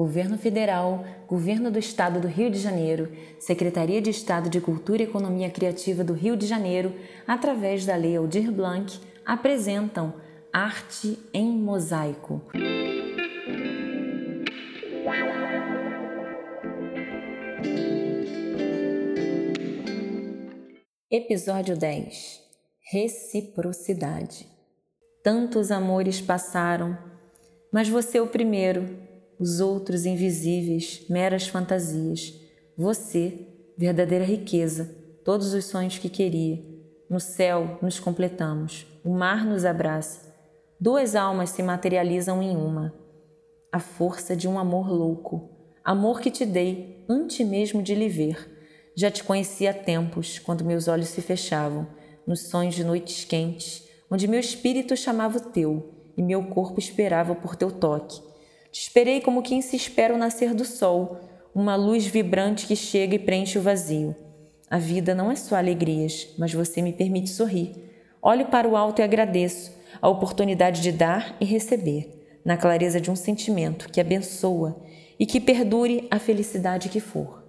Governo Federal, Governo do Estado do Rio de Janeiro, Secretaria de Estado de Cultura e Economia Criativa do Rio de Janeiro, através da Lei Aldir Blanc, apresentam Arte em Mosaico. Episódio 10 Reciprocidade. Tantos amores passaram, mas você é o primeiro os outros invisíveis, meras fantasias. Você, verdadeira riqueza, todos os sonhos que queria. No céu nos completamos, o mar nos abraça. Duas almas se materializam em uma. A força de um amor louco, amor que te dei antes mesmo de lhe ver. Já te conheci há tempos, quando meus olhos se fechavam, nos sonhos de noites quentes, onde meu espírito chamava o teu e meu corpo esperava por teu toque te esperei como quem se espera o nascer do sol, uma luz vibrante que chega e preenche o vazio. A vida não é só alegrias, mas você me permite sorrir. Olho para o alto e agradeço a oportunidade de dar e receber, na clareza de um sentimento que abençoa e que perdure a felicidade que for.